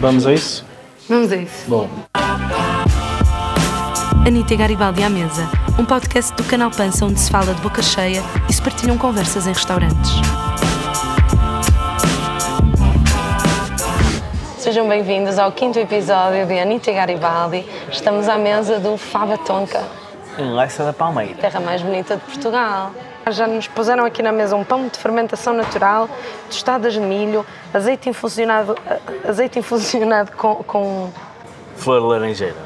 Vamos a isso? Vamos a isso. Bom, Anitta e Garibaldi à Mesa, um podcast do canal Pança onde se fala de boca cheia e se partilham conversas em restaurantes. Sejam bem-vindos ao quinto episódio de Anitta e Garibaldi. Estamos à mesa do Fava Tonka, em Leça da Palmeira. terra mais bonita de Portugal. Já nos puseram aqui na mesa um pão de fermentação natural, tostadas de milho, azeite infusionado, azeite infusionado com, com Flor laranjeira.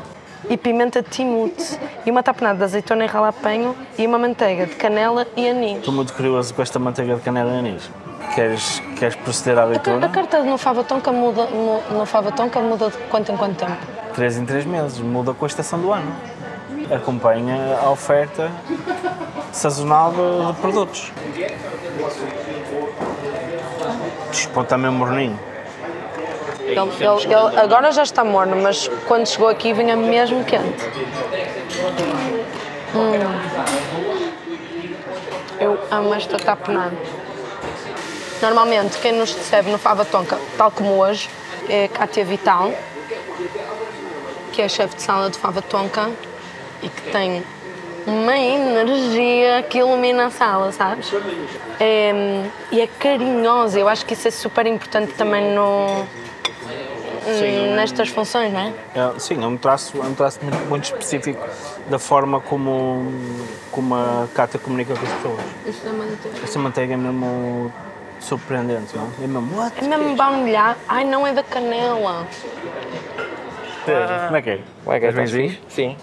e pimenta de timute e uma tapenada de azeitona e ralapenho e uma manteiga de canela e anis. Estou muito curioso com esta manteiga de canela e anis. Queres, queres proceder à A leitura? carta no Fava Tonka muda, mu- no Fava Tonka muda de quanto em quanto tempo? Três em três meses, muda com a estação do ano. Acompanha a oferta sazonal de, de produtos. Desponta mesmo morninho. Ele, ele- ele agora já está morno, mas quando chegou aqui vinha mesmo quente. Hum. Eu amo esta tapenada. Normalmente, quem nos recebe no Fava Tonka, tal como hoje, é a Cátia Vital, que é chefe de sala de Fava Tonka e que tem uma energia que ilumina a sala, sabes? É, e é carinhosa, eu acho que isso é super importante também no, nestas funções, não é? É, sim, é um traço, é um traço muito, muito específico da forma como, como a Cátia comunica com as pessoas. Esta manteiga é mesmo surpreendente, não é? É mesmo, what? É mesmo baunilhar. Ai, não é da canela. Como é que é? Como é que é? Estás bem Estás Sim.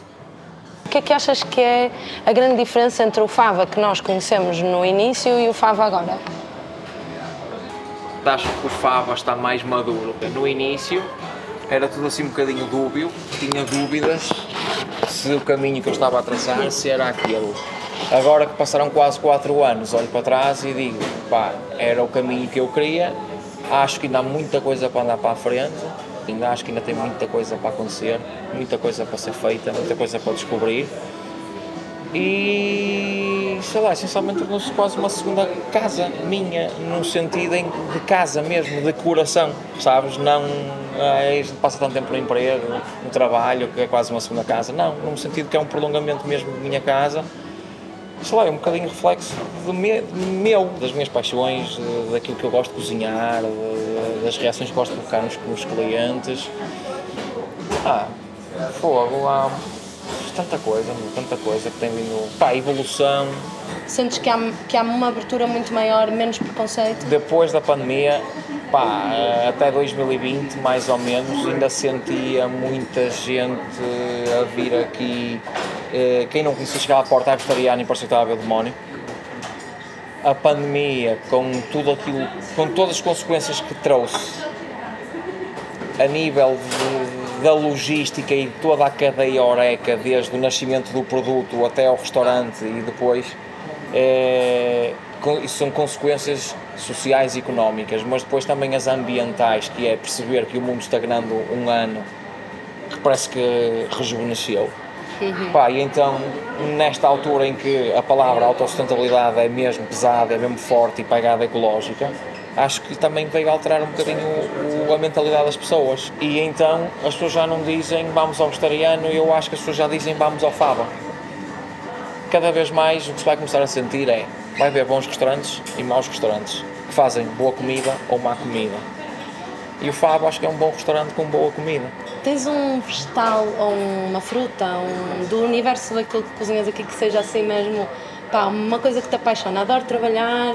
O que é que achas que é a grande diferença entre o Fava que nós conhecemos no início e o Fava agora? Acho que o Fava está mais maduro. No início era tudo assim um bocadinho dúbio, tinha dúvidas se o caminho que eu estava a traçar se era aquele. Agora que passaram quase 4 anos, olho para trás e digo, pá, era o caminho que eu queria, acho que ainda há muita coisa para andar para a frente, ainda acho que ainda tem muita coisa para acontecer, muita coisa para ser feita, muita coisa para descobrir. E sei lá, essencialmente tornou-se quase uma segunda casa minha, no sentido em, de casa mesmo, de coração, sabes? Não é, passa tanto tempo no emprego, no trabalho, que é quase uma segunda casa. Não, num sentido que é um prolongamento mesmo de minha casa. Sei lá, é um bocadinho reflexo do me, meu, das minhas paixões, de- daquilo que eu gosto de cozinhar, de- das reações que gosto de provocar nos, nos clientes. Ah, fogo, há tanta coisa, tanta coisa que tem vindo. Pá, evolução. Sentes que há, que há uma abertura muito maior, menos preconceito? Depois da pandemia, pá, até 2020, mais ou menos, ainda sentia muita gente a vir aqui. Eh, Quem não conhecia chegar à porta à vegetariana e parecia que estava a ver o demónio. A pandemia, com tudo aquilo, com todas as consequências que trouxe, a nível de- da logística e toda a cadeia oreca, desde o nascimento do produto até ao restaurante e depois, é, isso são consequências sociais e económicas, mas depois também as ambientais, que é perceber que o mundo estagnando um ano, que parece que rejuvenesceu. Pá, e então, nesta altura em que a palavra autossustentabilidade é mesmo pesada, é mesmo forte e pegada ecológica, acho que também veio alterar um bocadinho o- o- a mentalidade das pessoas. E então as pessoas já não dizem vamos ao vegetariano, eu acho que as pessoas já dizem vamos ao fava. Cada vez mais o que se vai começar a sentir é vai haver bons restaurantes e maus restaurantes que fazem boa comida ou má comida. E o Fava acho que é um bom restaurante com boa comida. Tens um vegetal ou uma fruta um, do universo daquilo que cozinhas aqui que seja assim mesmo, pá, uma coisa que te apaixona? Adoro trabalhar,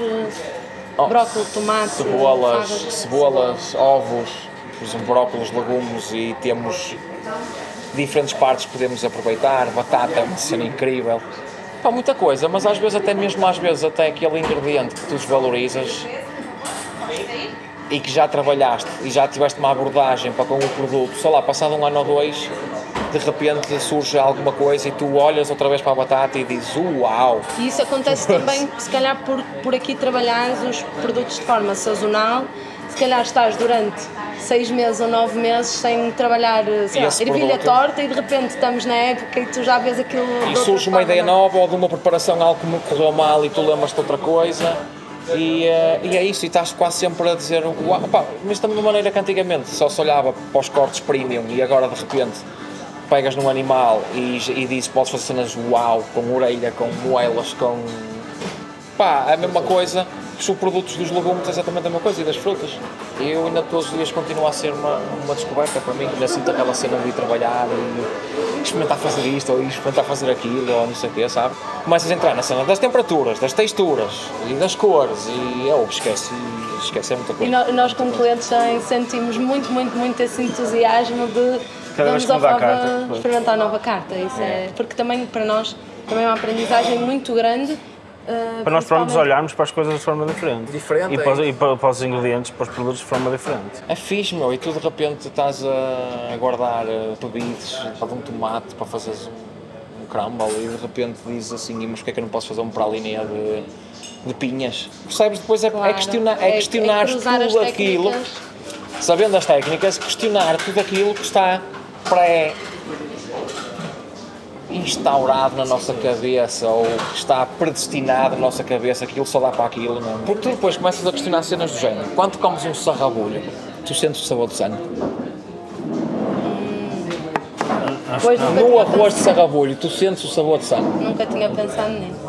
Oh, brócolis, tomate, cebolas, favas, cebolas, ovos, por exemplo, brócolis, legumes e temos diferentes partes que podemos aproveitar, batata é uma cena incrível. Pá, muita coisa, mas às vezes até mesmo às vezes até aquele ingrediente que tu desvalorizas e que já trabalhaste e já tiveste uma abordagem para com o produto, sei lá, passado um ano ou dois, de repente surge alguma coisa e tu olhas outra vez para a batata e dizes uau! E isso acontece também, se calhar, por, por aqui trabalhares os produtos de forma sazonal. Se calhar estás durante seis meses ou nove meses sem trabalhar, sei E lá, ervilha torta e de repente estamos na época e tu já vês aquilo. E surge uma forma, ideia nova ou de uma preparação algo que me correu mal e tu lembras-te de outra coisa. E, eh, e é isso, e estás quase sempre a dizer, uau, pá, mas da mesma maneira que antigamente só se olhava para os cortes premium e agora de repente pegas num animal e, e dizes podes fazer cenas uau, com orelha, com moelas, com. pá, é a mesma coisa. Os produtos dos legumes é exatamente a mesma coisa e das frutas. Eu ainda todos os dias continuo a ser uma, uma descoberta para mim, ainda sinto aquela cena de ir trabalhar e experimentar fazer isto ou experimentar fazer aquilo ou não sei o quê, sabe? Começas a entrar na cena das temperaturas, das texturas e das cores e eu esquece, esquece é muita E coisa. no- nós, como clientes, também sentimos muito, muito, muito esse entusiasmo de Cada vamos ao Fava carta, experimentar a nova carta. Isso é. porque também para nós também é uma aprendizagem muito grande. Eh, Para nós próprios olharmos para as coisas de forma diferente. Diferente, E para, os- é. e para, para os ingredientes, para os produtos de forma diferente. É fixe, meu, e tu de repente estás a, guardar eh, pebites de um tomate para fazeres um, um crumble e de repente dizes assim, "E, mas porquê é que eu não posso fazer um pralinê de, de pinhas? Percebes? Depois é, é Claro. questionar, é questionar cruzar as tudo aquilo, técnicas. sabendo as técnicas, questionar tudo aquilo que está pré instaurado na nossa cabeça ou está predestinado na nossa cabeça, aquilo só dá para aquilo, não é? Porque tu depois começas a questionar cenas do género. Quando tu comes um sarrabulho, tu sentes o sabor do sangue. Pois nunca, No arroz de sarrabulho, tu sentes o sabor de sangue. nunca tinha pensado nisso.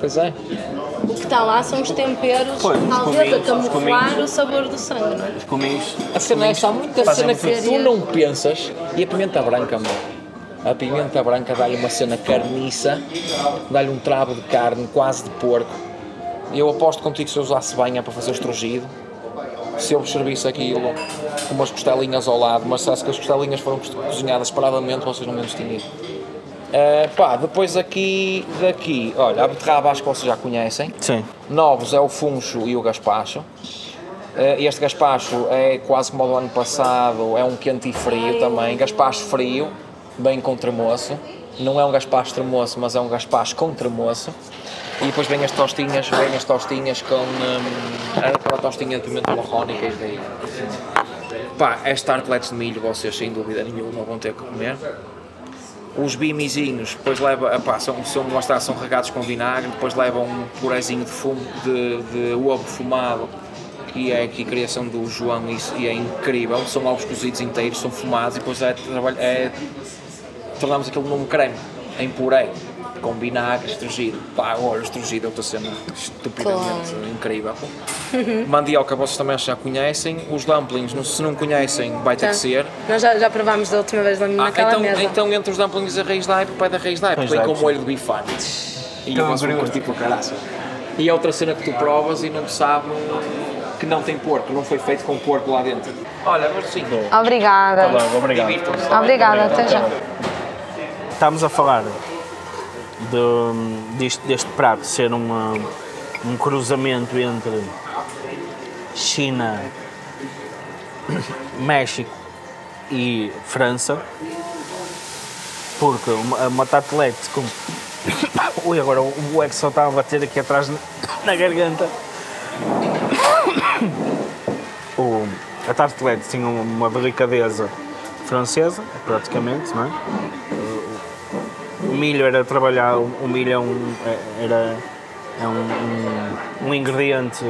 Pois é. O que está lá são os temperos, Pois, os talvez a camuflar o sabor do sangue, não é? Os cominhos. A cena é essa, há muita cena que tu não pensas e a pimenta branca, amor. A pimenta branca dá-lhe uma cena carniça, dá-lhe um travo de carne quase de porco. Eu aposto contigo que se eu usasse banha para fazer o estrugido, se eu vos servisse aquilo com umas costelinhas ao lado, mas se que as costelinhas foram cozinhadas separadamente, vocês não me distinguir. Uh, pá, depois aqui, daqui, olha, a beterraba acho que vocês já conhecem. Sim. Novos é o funcho e o gaspacho. Eh, Este gaspacho é quase como o do ano passado, é um quente e frio também. Gaspacho frio, bem com tremoço. Não é um gaspacho tremoço, mas é um gaspacho com tremoço. E depois vem as tostinhas, vem as tostinhas com hum, aquela tostinha de pimenta marrónica e daí. Pá, as tartlets de milho vocês sem dúvida nenhuma vão ter que comer. Os bimizinhos, depois leva, epá, são, são, lá está, são regados com vinagre, depois levam um purezinho de, fumo, de, de ovo fumado, que é aqui a criação do João e, e é incrível. São ovos cozidos inteiros, são fumados e depois é, é, tornamos aquilo num creme, em puré, com vinagre estrugido. Pá, olha, estrugido é outra cena estupidamente incrível. Mandioca vocês também já conhecem. Os dumplings, não- se não conhecem, vai ter que ser. Nós já, já provámos da última vez Ah, naquela então, mesa. então entre os dumplings e a raiz de aipo, pede a raiz aipo, Raiz vem com molho de bifane. E eu um curti para caraças. E é outra cena que tu provas e não sabe que não tem porco, não foi feito com porco lá dentro. Olha, mas sim, Obrigada. Tá obrigado. Obrigada, até já. Estamos a falar de, deste, deste prato ser uma, um cruzamento entre China, México e França, porque uma, uma tartelete com. Ui, agora o ex só está a bater aqui atrás na, na garganta. O, a tartelete tinha uma delicadeza francesa, praticamente, não é? O milho era trabalhar, o milho é um, é- era, é um, um, um ingrediente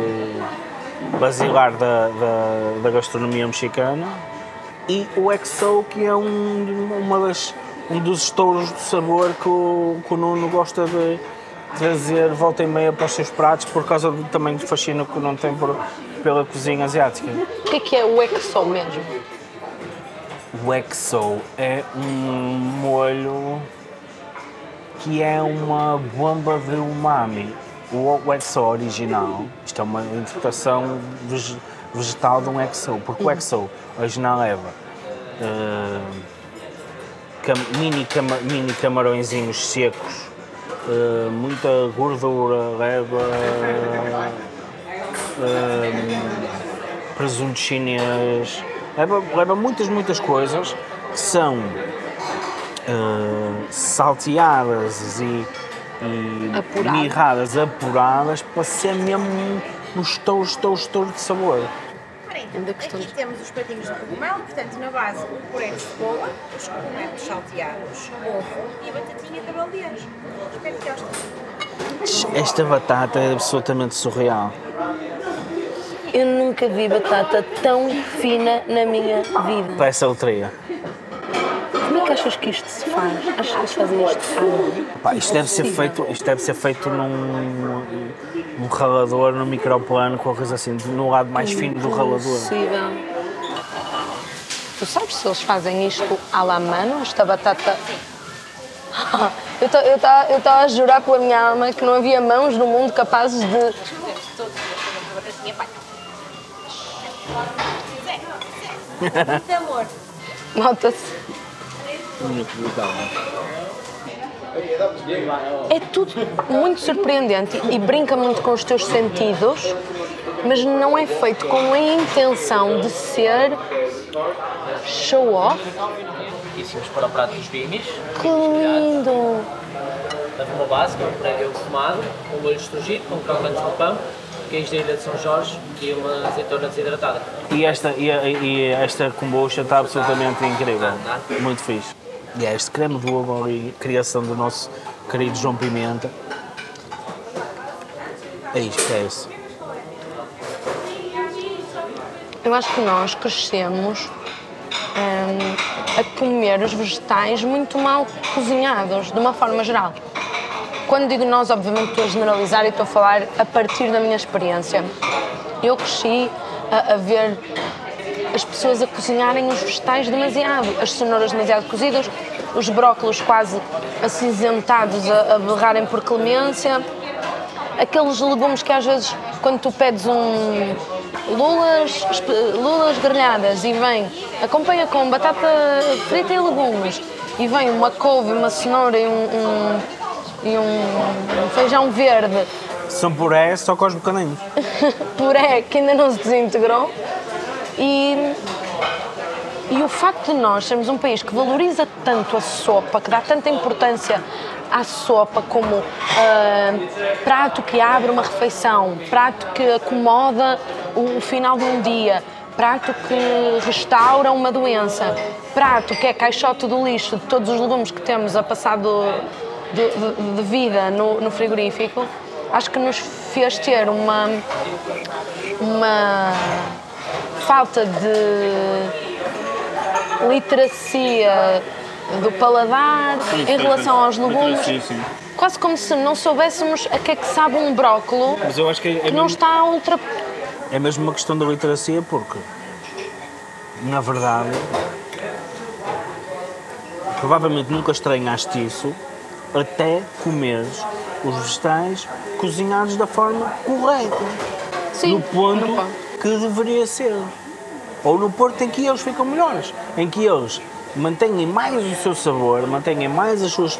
basilar da, da, da gastronomia mexicana e o XO que é um, uma das, um dos estouros de sabor que o, que o Nuno gosta de trazer volta e meia para os seus pratos por causa do tamanho de fascínio que o Nuno tem por, pela cozinha asiática. O que é que é o exo mesmo? O XO é um molho que é uma bomba de umami. O o XO original, isto é uma interpretação vege- vegetal de um XO, porque o XO original leva eh, cam- mini, cama- mini camarõezinhos secos, eh, muita gordura, leva eh, presunto chinês, leva, leva muitas, muitas coisas que são eh, salteadas e, e Apuradas. mirradas, apuradas para ser mesmo um estouro, estouro, estouro de sabor. Então, Ainda aqui temos os patinhos de cogumelo, portanto, na base, o puré de cebola, os cogumelos salteados, ovo e a batatinha de cabelo de anjo. Espero que gostem. Esta batata é absolutamente surreal. Eu nunca vi batata tão fina na minha vida. Parece a loteria. Como é que achas que isto se faz? Achas que eles fazem isto mão? Pá, isto, deve ser feito, isto deve ser feito num, num ralador, num microplano, qualquer coisa assim, no lado mais fino do ralador. Possível. Tu sabes se eles fazem isto à la mano, esta batata? Eu estava a jurar pela minha alma que não havia mãos no mundo capazes de. Nota-se. É tudo muito surpreendente e brinca muito com os teus sentidos, mas não é feito com a intenção de ser show off. E seguimos para o prato dos bimis. Que lindo! Da forma básica, um prego defumado, um molho estrugido, com crocantes no pão, queijo da ilha de São Jorge e uma azeitona desidratada. E esta, e, e esta kombucha está absolutamente incrível. Muito fixe. E é este creme do ovo ali, criação do nosso querido João Pimenta. É isto, é isso. Eu acho que nós crescemos hum, a comer os vegetais muito mal cozinhados, de uma forma geral. Quando digo nós, obviamente estou a generalizar e estou a falar a partir da minha experiência. Eu cresci a, a ver as pessoas a cozinharem os vegetais demasiado, as cenouras demasiado cozidas, os brócolos quase acinzentados a, a berrarem por clemência, aqueles legumes que às vezes quando tu pedes um lulas, lulas grelhadas e vem, acompanha com batata frita e legumes e vem uma couve, uma cenoura e um, um- e um feijão verde. São puré só com os bocadinhos. puré que ainda não se desintegrou e o facto de nós sermos um país que valoriza tanto a sopa, que dá tanta importância à sopa como ah, prato que abre uma refeição, prato que acomoda o, o final de um dia, prato que restaura uma doença, prato que é caixote do lixo de todos os legumes que temos a passar do- de, de- de vida no, no frigorífico, acho que nos fez ter uma, uma falta de literacia do paladar em relação aos legumes. Quase como se não soubéssemos a que é que sabe um brócolo Mas eu acho que é, é que não mesmo, está a ultra. é mesmo uma questão da literacia, porque, na verdade, provavelmente nunca estranhaste isso até comeres os vegetais cozinhados da forma correta. Sim, no ponto. que deveria ser. Ou no ponto em que eles ficam melhores. Em que eles mantêm mais o seu sabor, mantêm mais as suas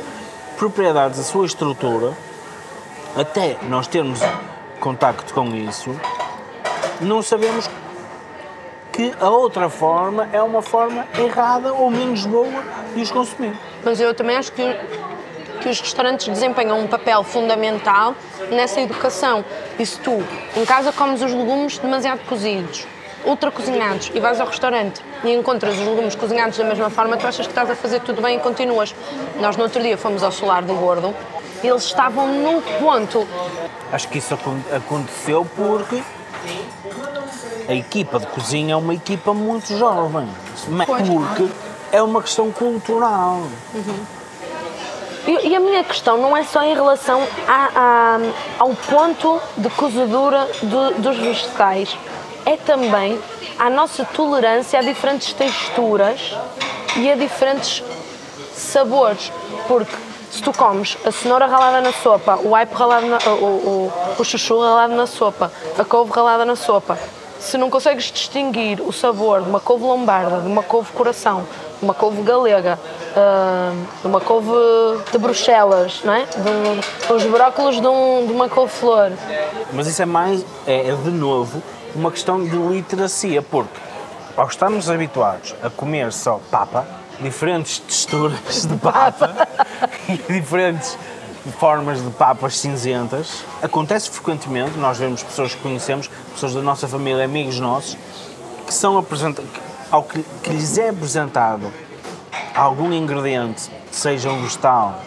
propriedades, a sua estrutura, até nós termos contacto com isso, não sabemos que a outra forma é uma forma errada ou menos boa de os consumir. Mas eu também acho que, que os restaurantes desempenham um papel fundamental nessa educação. E se tu, em casa, comes os legumes demasiado cozidos, ultra cozinhados, e vais ao restaurante e encontras os legumes cozinhados da mesma forma, tu achas que estás a fazer tudo bem e continuas. Nós, no outro dia, fomos ao solar do Gordo e eles estavam no ponto. Acho que isso acon- aconteceu porque a equipa de cozinha é uma equipa muito jovem. Mas. Porque é uma questão cultural. E, e a minha questão não é só em relação a- a- ao ponto de cozedura do- dos vegetais, é também a nossa tolerância a diferentes texturas e a diferentes sabores. Porque se tu comes a cenoura ralada na sopa, o aipo ralado na, o, o, o chuchu ralado na sopa, a couve ralada na sopa, se não consegues distinguir o sabor de uma couve lombarda, de uma couve coração, de uma couve galega, ah, de uma couve de Bruxelas, não é? De um- os brócolos de, um- de uma couve-flor. Mas isso é mais, é, é de novo, uma questão de literacia, porque ao estarmos habituados a comer só papa, diferentes texturas de papa e diferentes formas de papas cinzentas, acontece frequentemente, nós vemos pessoas que conhecemos, pessoas da nossa família, amigos nossos, que são apresentados, ao que, que lhes é apresentado algum ingrediente, seja um vegetal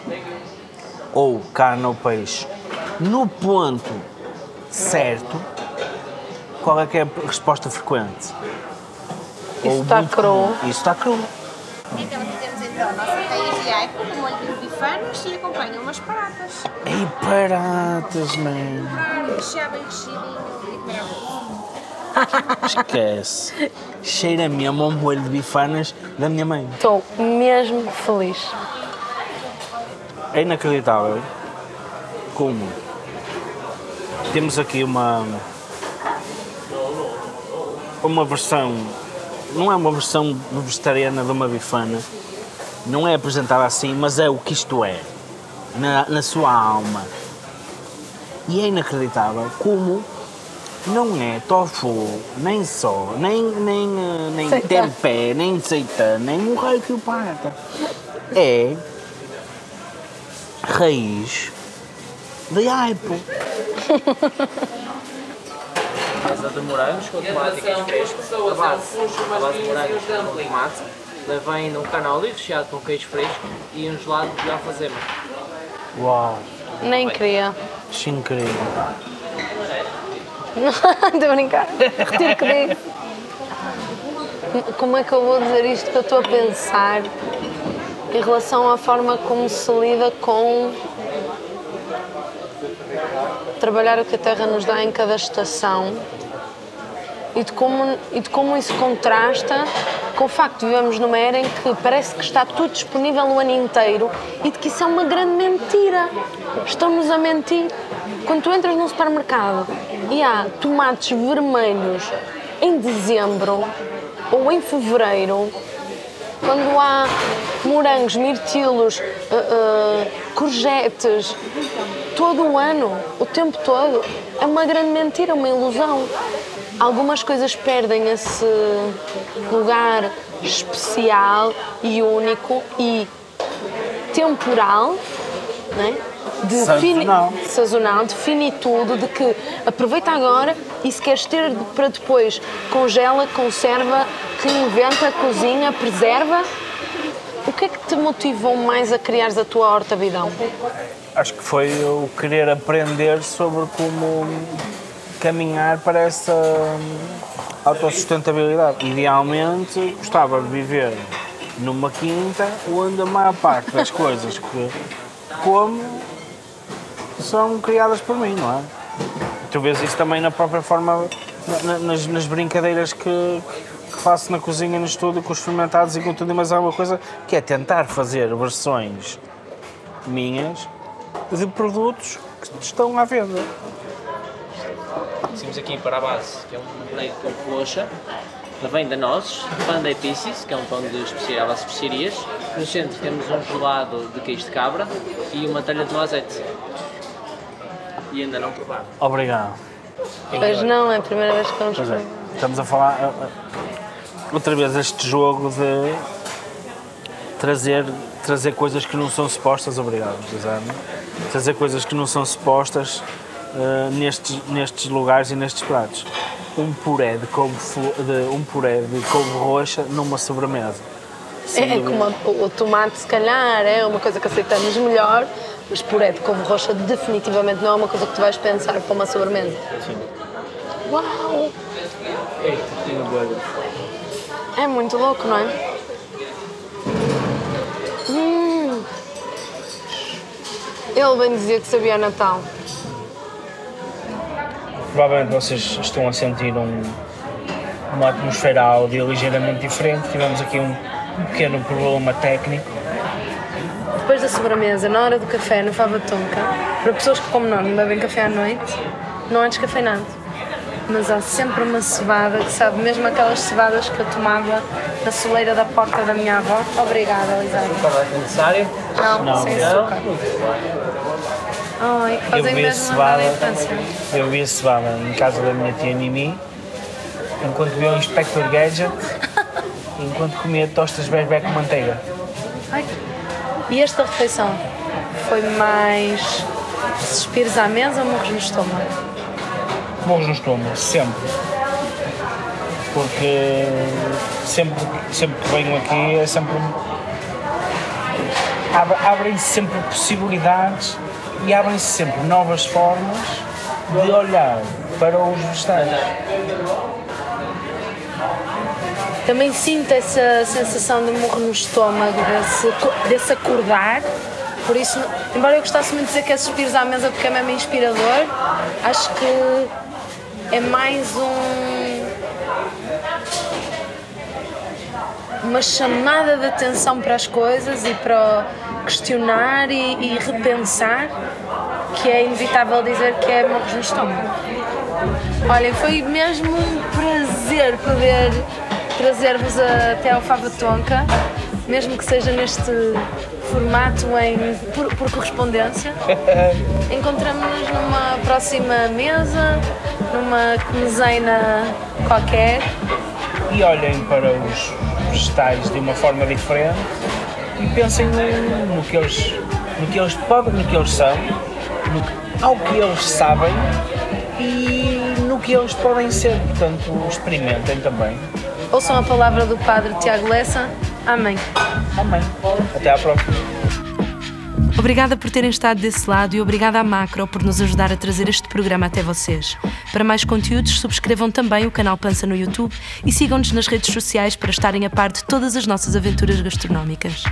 ou carne ou peixe, no ponto certo, qual é que é a resposta frequente? Isso está cru. Isso está cru. Então temos então nossas de aipo com molho de bifanos e acompanham umas paratas. Ei, paratas, man. Para rechear bem e. Esquece. Cheira mesmo ao molho de bifanas da minha mãe. Estou mesmo feliz. É inacreditável como temos aqui uma uma versão não é uma versão vegetariana de uma bifana não é apresentada assim mas é o que isto é na, na sua alma e é inacreditável como não é tofu, nem só, nem, nem, eh, nem tempé, nem seitan, nem um raio que o parta. É raiz de aipo. Casa de morangos com tomate e queijo fresco. A base, a base de morangos com tomate. Leva ainda um canoli recheado com queijo fresco e um gelado de alfazema. Uau, Nem queria. é incrível. Estou a brincar. Retiro o que digo. Como é que eu vou dizer isto que eu estou a pensar em relação à forma como se lida com trabalhar o que a Terra nos dá em cada estação e de como, e de como isso contrasta com o facto de vivemos numa era em que parece que está tudo disponível o ano inteiro e de que isso é uma grande mentira. Estão-nos a mentir. Quando tu entras num supermercado e há tomates vermelhos em dezembro ou em fevereiro, quando há morangos, mirtilos, ah, ah, courgettes, todo o ano, o tempo todo, é uma grande mentira, uma ilusão. Algumas coisas perdem esse lugar especial e único e temporal, né? de Sazonal. fini- sazonal, de finitude, de que aproveita agora e se queres ter para depois, congela, conserva, reinventa, cozinha, preserva. O que é que te motivou mais a criares a tua horta bidão? Acho que foi o querer aprender sobre como caminhar para essa autossustentabilidade. Idealmente, gostava de viver numa quinta onde a maior parte das coisas que como são criadas por mim, não é? Tu vês isso também na própria forma, na- na- nas, nas brincadeiras que, que faço na cozinha, no estúdio, com os fermentados e com tudo e mais alguma coisa, que é tentar fazer versões minhas de produtos que estão à venda. Seguimos aqui para a base, que é um leite com roxa. Vem da nozes, pão de pieces, que é um pão de especia- à base de especiarias. No centro temos um gelado de queijo de cabra e uma talha de noisette. E ainda não provado. Obrigado. Pois não, é a primeira vez que vamos é, estamos a falar ah, ah, outra vez este jogo de trazer, trazer coisas que não são supostas, obrigado, Gisana. Trazer coisas que não são supostas ah, nestes, nestes lugares e nestes pratos. Um puré de couve, de, um puré de couve roxa numa sobremesa. Sem É, é como o, o tomate, se calhar, é uma coisa que aceitamos melhor, mas puré de couve roxa definitivamente não é uma coisa que tu vais pensar para uma sobremesa. Sim. Uau! É muito louco, não é? Hum. Ele bem dizia que sabia Natal. Provavelmente vocês estão a sentir um- uma atmosfera áudio ligeiramente diferente. Tivemos aqui um, um pequeno problema técnico. Depois da sobremesa, na hora do café, no Fava Tonka, para pessoas que, como nós, não bebem café à noite, não é descafeinado. Mas há sempre uma cevada, que sabe, mesmo aquelas cevadas que eu tomava na soleira da porta da minha avó. Obrigada, Elisabeth. Qual é necessário? Não, Não. sem Não? açúcar. Ai, Eu vi a mesmo lembrar cevada, da infância. eu vi a cevada em casa da minha tia Mimi, enquanto via o Inspector Gadget, enquanto comia tostas bebê com manteiga. Ai. E esta refeição foi mais suspiros à mesa ou morros no estômago? Morros no estômago, sempre. Porque sempre, sempre que venho aqui é sempre. abre- Abrem-se sempre possibilidades e abrem-se sempre novas formas de olhar para os vegetais. Também sinto essa sensação de morro no estômago, desse, desse acordar. Por isso, embora eu gostasse muito de dizer que é suspiros à mesa porque é mesmo inspirador, acho que é mais um. uma chamada de atenção para as coisas e para questionar e, e repensar que é inevitável dizer que é morros no estômago. Olha, foi mesmo um prazer poder trazer-vos até ao Fava Tonka, mesmo que seja neste formato em, por, por correspondência. Encontramos-nos numa próxima mesa, numa meseina qualquer. E olhem para os vegetais de uma forma diferente e pensem no, no que eles no que eles podem, no que eles são, no, ao que eles sabem e no que eles podem ser. Portanto, experimentem também. Ouçam a palavra do Padre Tiago Lessa. Amém. Amém. Até à próxima. Obrigada por terem estado desse lado e obrigada à Macro por nos ajudar a trazer este programa até vocês. Para mais conteúdos, subscrevam também o canal Pança no YouTube e sigam-nos nas redes sociais para estarem a par de todas as nossas aventuras gastronómicas.